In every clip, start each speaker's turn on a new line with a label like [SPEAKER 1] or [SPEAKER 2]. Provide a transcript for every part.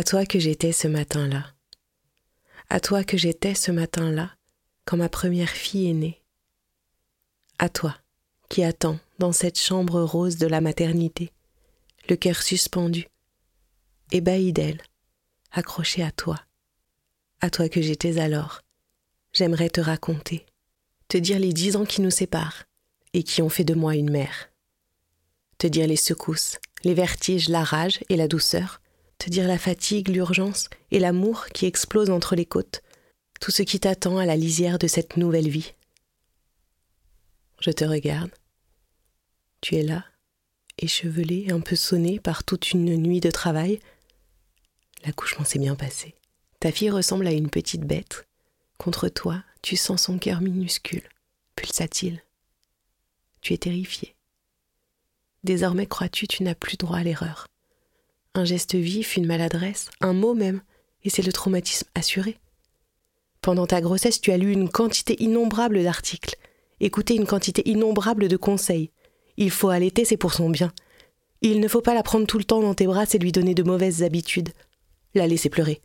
[SPEAKER 1] À toi que j'étais ce matin-là. À toi que j'étais ce matin-là, quand ma première fille est née. À toi, qui attends dans cette chambre rose de la maternité, le cœur suspendu, ébahi d'elle, accroché à toi. À toi que j'étais alors. J'aimerais te raconter, te dire les dix ans qui nous séparent et qui ont fait de moi une mère. Te dire les secousses, les vertiges, la rage et la douceur te dire la fatigue, l'urgence et l'amour qui explose entre les côtes, tout ce qui t'attend à la lisière de cette nouvelle vie. Je te regarde. Tu es là, échevelé, un peu sonné par toute une nuit de travail. L'accouchement s'est bien passé. Ta fille ressemble à une petite bête. Contre toi, tu sens son cœur minuscule, pulsatile. Tu es terrifié. Désormais crois-tu tu n'as plus droit à l'erreur un geste vif, une maladresse, un mot même, et c'est le traumatisme assuré. Pendant ta grossesse, tu as lu une quantité innombrable d'articles, écouté une quantité innombrable de conseils. Il faut allaiter, c'est pour son bien. Il ne faut pas la prendre tout le temps dans tes bras, c'est lui donner de mauvaises habitudes. La laisser pleurer.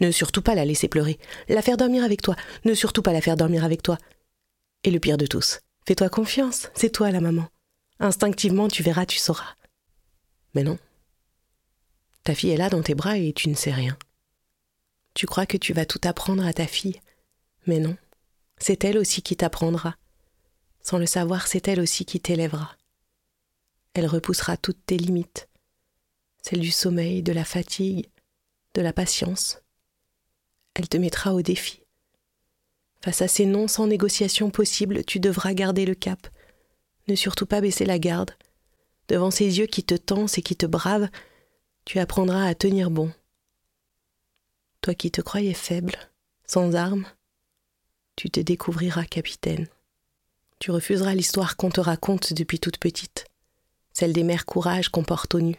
[SPEAKER 1] Ne surtout pas la laisser pleurer. La faire dormir avec toi. Ne surtout pas la faire dormir avec toi. Et le pire de tous, fais-toi confiance, c'est toi la maman. Instinctivement, tu verras, tu sauras. Mais non, ta fille est là dans tes bras et tu ne sais rien. Tu crois que tu vas tout apprendre à ta fille, mais non, c'est elle aussi qui t'apprendra. Sans le savoir, c'est elle aussi qui t'élèvera. Elle repoussera toutes tes limites, celles du sommeil, de la fatigue, de la patience. Elle te mettra au défi. Face à ces noms sans négociation possible, tu devras garder le cap, ne surtout pas baisser la garde. Devant ces yeux qui te tensent et qui te bravent, tu apprendras à tenir bon. Toi qui te croyais faible, sans armes, tu te découvriras capitaine. Tu refuseras l'histoire qu'on te raconte depuis toute petite, celle des mères courage qu'on porte au nu,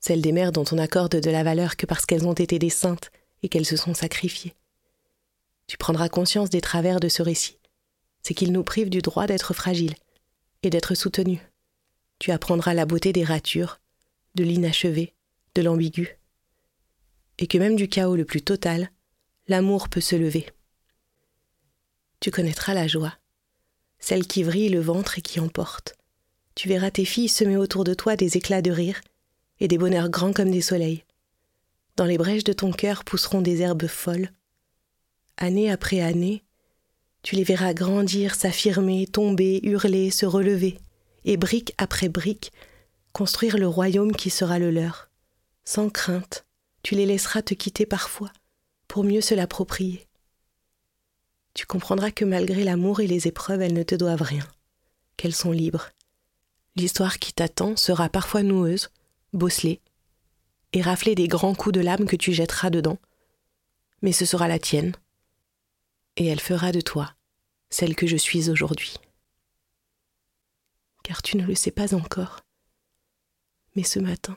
[SPEAKER 1] celle des mères dont on accorde de la valeur que parce qu'elles ont été des saintes et qu'elles se sont sacrifiées. Tu prendras conscience des travers de ce récit, c'est qu'il nous prive du droit d'être fragile et d'être soutenu. Tu apprendras la beauté des ratures, de l'inachevé, de l'ambigu, et que même du chaos le plus total, l'amour peut se lever. Tu connaîtras la joie, celle qui vrille le ventre et qui emporte. Tu verras tes filles semer autour de toi des éclats de rire et des bonheurs grands comme des soleils. Dans les brèches de ton cœur pousseront des herbes folles. Année après année, tu les verras grandir, s'affirmer, tomber, hurler, se relever, et brique après brique, construire le royaume qui sera le leur sans crainte, tu les laisseras te quitter parfois pour mieux se l'approprier. Tu comprendras que malgré l'amour et les épreuves, elles ne te doivent rien, qu'elles sont libres. L'histoire qui t'attend sera parfois noueuse, bosselée, et raflée des grands coups de lame que tu jetteras dedans, mais ce sera la tienne, et elle fera de toi celle que je suis aujourd'hui. Car tu ne le sais pas encore, mais ce matin,